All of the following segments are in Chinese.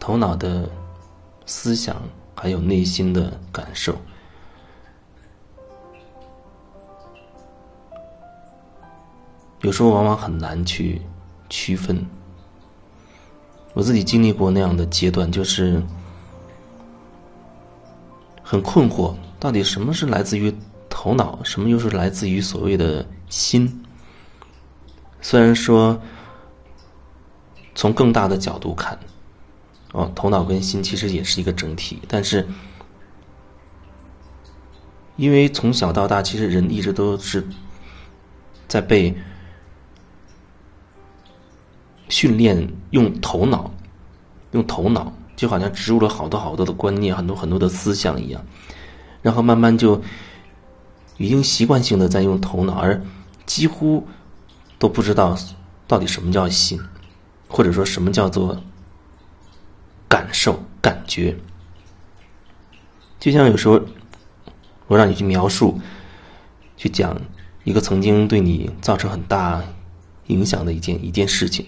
头脑的思想，还有内心的感受。有时候往往很难去区分。我自己经历过那样的阶段，就是很困惑，到底什么是来自于头脑，什么又是来自于所谓的心？虽然说从更大的角度看，哦，头脑跟心其实也是一个整体，但是因为从小到大，其实人一直都是在被。训练用头脑，用头脑，就好像植入了好多好多的观念，很多很多的思想一样，然后慢慢就已经习惯性的在用头脑，而几乎都不知道到底什么叫心，或者说什么叫做感受、感觉。就像有时候我让你去描述，去讲一个曾经对你造成很大影响的一件一件事情。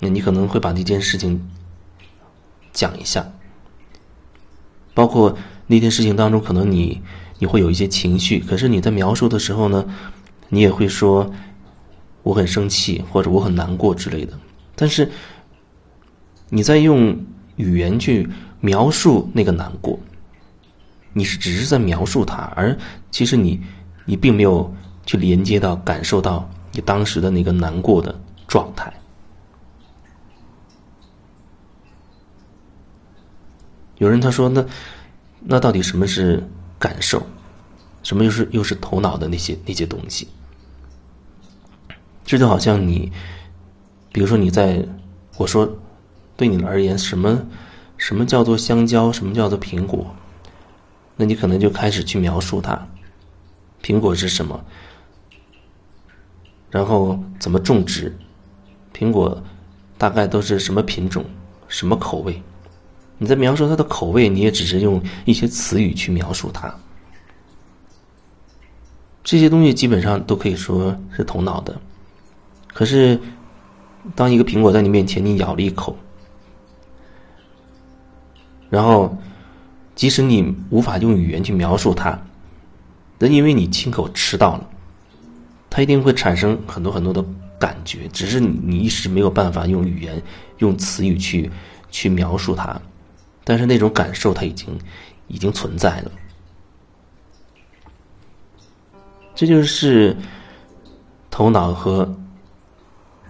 那你可能会把那件事情讲一下，包括那件事情当中，可能你你会有一些情绪，可是你在描述的时候呢，你也会说我很生气或者我很难过之类的。但是你在用语言去描述那个难过，你是只是在描述它，而其实你你并没有去连接到感受到你当时的那个难过的状态。有人他说：“那那到底什么是感受？什么又是又是头脑的那些那些东西？这就好像你，比如说你在我说对你而言，什么什么叫做香蕉？什么叫做苹果？那你可能就开始去描述它。苹果是什么？然后怎么种植？苹果大概都是什么品种？什么口味？”你在描述它的口味，你也只是用一些词语去描述它。这些东西基本上都可以说是头脑的。可是，当一个苹果在你面前，你咬了一口，然后，即使你无法用语言去描述它，但因为你亲口吃到了，它一定会产生很多很多的感觉，只是你一时没有办法用语言、用词语去去描述它。但是那种感受，它已经已经存在了。这就是头脑和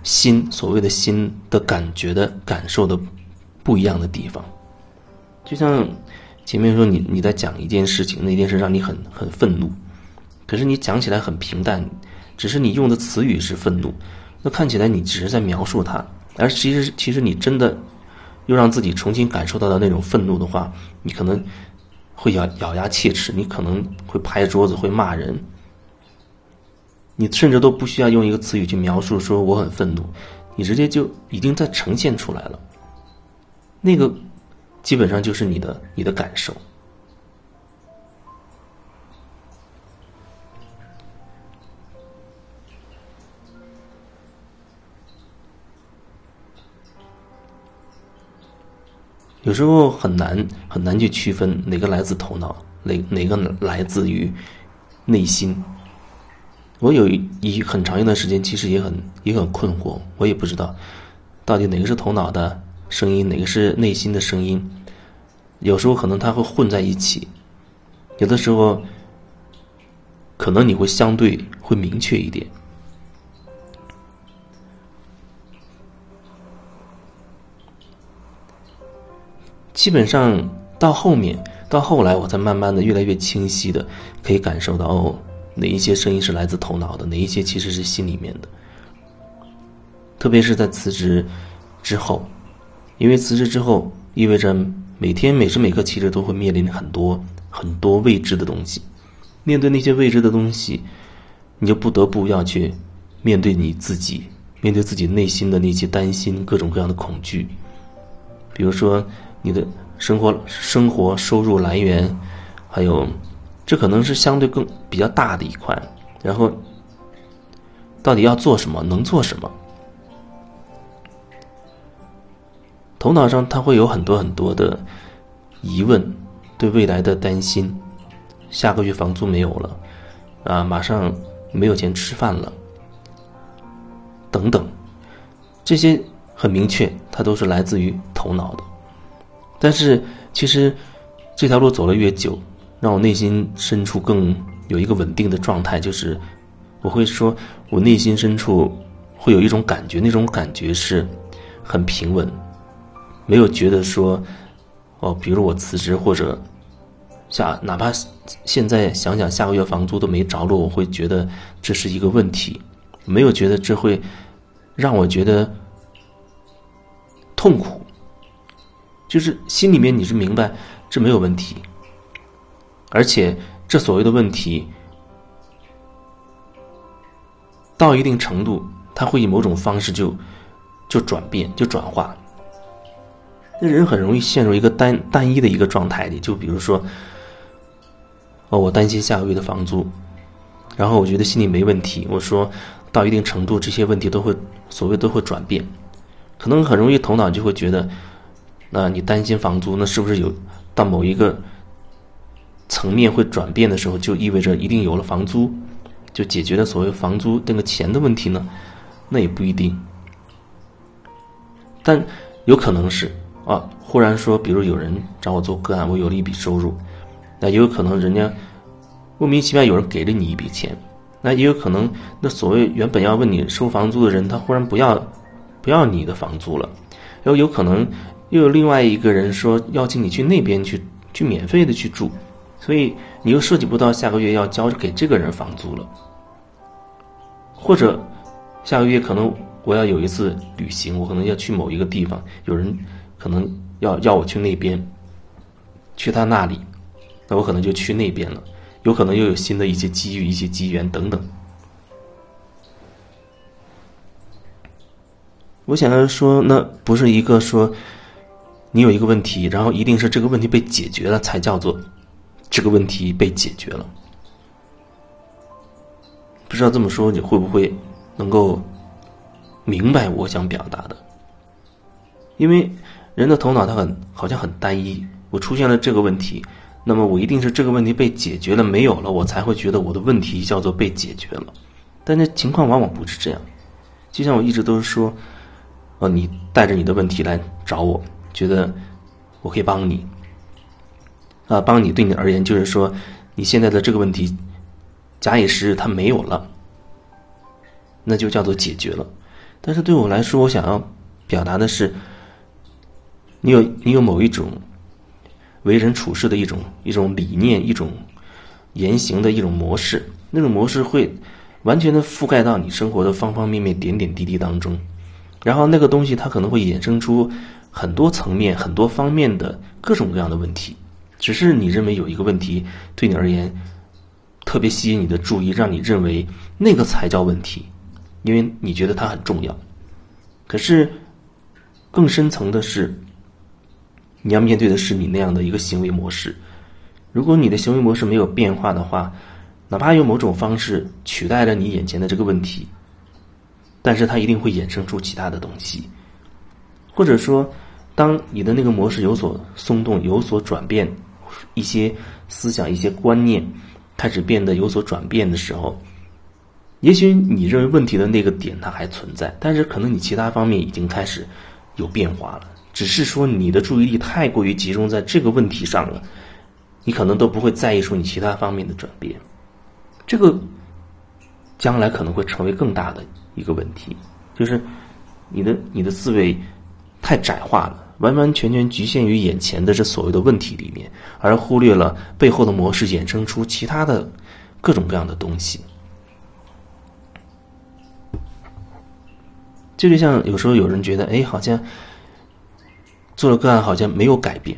心所谓的心的感觉的感受的不一样的地方。就像前面说，你你在讲一件事情，那件事让你很很愤怒，可是你讲起来很平淡，只是你用的词语是愤怒，那看起来你只是在描述它，而其实其实你真的。又让自己重新感受到的那种愤怒的话，你可能会咬咬牙切齿，你可能会拍桌子，会骂人，你甚至都不需要用一个词语去描述说我很愤怒，你直接就已经在呈现出来了。那个基本上就是你的你的感受。有时候很难很难去区分哪个来自头脑，哪哪个来自于内心。我有一很长一段时间，其实也很也很困惑，我也不知道到底哪个是头脑的声音，哪个是内心的声音。有时候可能它会混在一起，有的时候可能你会相对会明确一点。基本上到后面，到后来，我才慢慢的、越来越清晰的可以感受到，哦，哪一些声音是来自头脑的，哪一些其实是心里面的。特别是在辞职之后，因为辞职之后意味着每天每时每刻其实都会面临很多很多未知的东西。面对那些未知的东西，你就不得不要去面对你自己，面对自己内心的那些担心、各种各样的恐惧，比如说。你的生活、生活收入来源，还有，这可能是相对更比较大的一块。然后，到底要做什么，能做什么？头脑上他会有很多很多的疑问，对未来的担心，下个月房租没有了，啊，马上没有钱吃饭了，等等，这些很明确，它都是来自于头脑的。但是其实这条路走了越久，让我内心深处更有一个稳定的状态，就是我会说，我内心深处会有一种感觉，那种感觉是很平稳。没有觉得说，哦，比如我辞职或者下，哪怕现在想想下个月房租都没着落，我会觉得这是一个问题。没有觉得这会让我觉得痛苦，就是心里面你是明白这没有问题，而且这所谓的问题到一定程度，它会以某种方式就就转变，就转化。那人很容易陷入一个单单一的一个状态里，就比如说，哦，我担心下个月的房租，然后我觉得心里没问题。我说到一定程度，这些问题都会所谓都会转变，可能很容易头脑就会觉得，那你担心房租，那是不是有到某一个层面会转变的时候，就意味着一定有了房租，就解决了所谓房租那个钱的问题呢？那也不一定，但有可能是。啊！忽然说，比如有人找我做个案，我有了一笔收入，那也有可能人家莫名其妙有人给了你一笔钱，那也有可能那所谓原本要问你收房租的人，他忽然不要不要你的房租了，然后有可能又有另外一个人说邀请你去那边去去免费的去住，所以你又涉及不到下个月要交给这个人房租了，或者下个月可能我要有一次旅行，我可能要去某一个地方，有人。可能要要我去那边，去他那里，那我可能就去那边了。有可能又有新的一些机遇、一些机缘等等。我想要说，那不是一个说你有一个问题，然后一定是这个问题被解决了，才叫做这个问题被解决了。不知道这么说你会不会能够明白我想表达的？因为。人的头脑它很好像很单一，我出现了这个问题，那么我一定是这个问题被解决了没有了，我才会觉得我的问题叫做被解决了。但这情况往往不是这样，就像我一直都是说，哦，你带着你的问题来找我，觉得我可以帮你，啊，帮你对你而言就是说，你现在的这个问题，假以时日它没有了，那就叫做解决了。但是对我来说，我想要表达的是。你有你有某一种为人处事的一种一种理念，一种言行的一种模式，那种模式会完全的覆盖到你生活的方方面面、点点滴滴当中。然后那个东西它可能会衍生出很多层面、很多方面的各种各样的问题。只是你认为有一个问题对你而言特别吸引你的注意，让你认为那个才叫问题，因为你觉得它很重要。可是更深层的是。你要面对的是你那样的一个行为模式。如果你的行为模式没有变化的话，哪怕用某种方式取代了你眼前的这个问题，但是它一定会衍生出其他的东西。或者说，当你的那个模式有所松动、有所转变，一些思想、一些观念开始变得有所转变的时候，也许你认为问题的那个点它还存在，但是可能你其他方面已经开始有变化了。只是说你的注意力太过于集中在这个问题上了，你可能都不会在意说你其他方面的转变，这个将来可能会成为更大的一个问题，就是你的你的思维太窄化了，完完全全局限于眼前的这所谓的问题里面，而忽略了背后的模式衍生出其他的各种各样的东西。这就像有时候有人觉得，哎，好像。做了个案好像没有改变，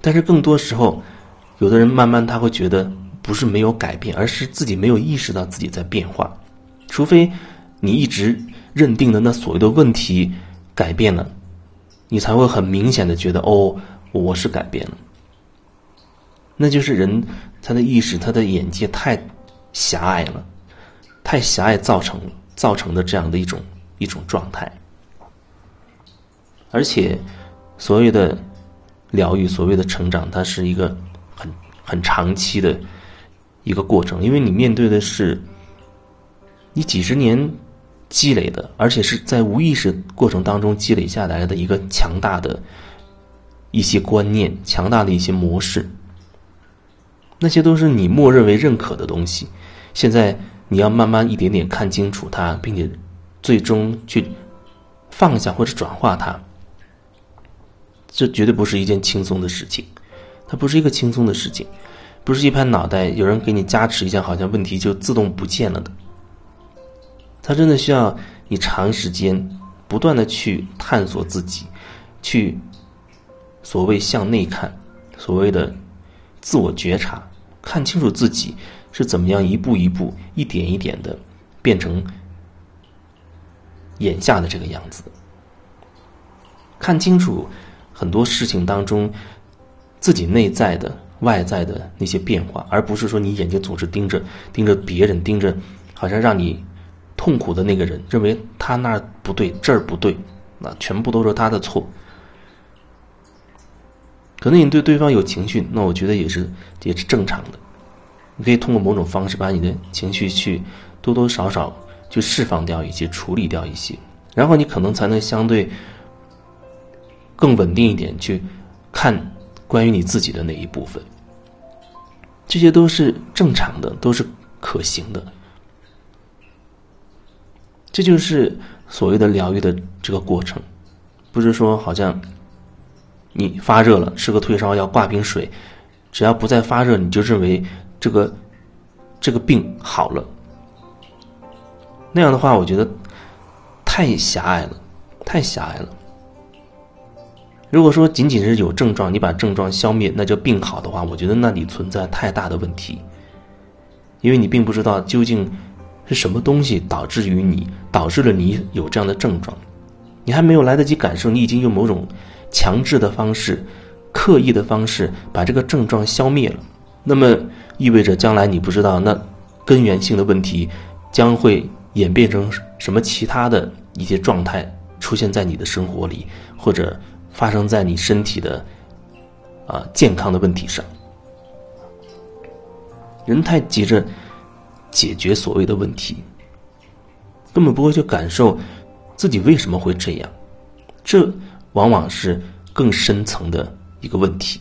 但是更多时候，有的人慢慢他会觉得不是没有改变，而是自己没有意识到自己在变化。除非你一直认定的那所谓的问题改变了，你才会很明显的觉得哦，我是改变了。那就是人他的意识他的眼界太狭隘了，太狭隘造成造成的这样的一种一种状态。而且所谓的疗愈，所谓的成长，它是一个很很长期的一个过程，因为你面对的是你几十年积累的，而且是在无意识过程当中积累下来的一个强大的一些观念、强大的一些模式，那些都是你默认为认可的东西，现在你要慢慢一点点看清楚它，并且最终去放下或者转化它。这绝对不是一件轻松的事情，它不是一个轻松的事情，不是一拍脑袋有人给你加持一下，好像问题就自动不见了的。它真的需要你长时间不断的去探索自己，去所谓向内看，所谓的自我觉察，看清楚自己是怎么样一步一步、一点一点的变成眼下的这个样子，看清楚。很多事情当中，自己内在的、外在的那些变化，而不是说你眼睛总是盯着盯着别人，盯着好像让你痛苦的那个人，认为他那儿不对，这儿不对，那全部都是他的错。可能你对对方有情绪，那我觉得也是也是正常的。你可以通过某种方式把你的情绪去多多少少去释放掉一些、处理掉一些，然后你可能才能相对。更稳定一点去看关于你自己的那一部分，这些都是正常的，都是可行的。这就是所谓的疗愈的这个过程，不是说好像你发热了，吃个退烧药，挂瓶水，只要不再发热，你就认为这个这个病好了。那样的话，我觉得太狭隘了，太狭隘了。如果说仅仅是有症状，你把症状消灭，那就病好的话，我觉得那里存在太大的问题，因为你并不知道究竟是什么东西导致于你，导致了你有这样的症状，你还没有来得及感受，你已经用某种强制的方式、刻意的方式把这个症状消灭了，那么意味着将来你不知道那根源性的问题将会演变成什么其他的一些状态出现在你的生活里，或者。发生在你身体的啊健康的问题上，人太急着解决所谓的问题，根本不会去感受自己为什么会这样，这往往是更深层的一个问题。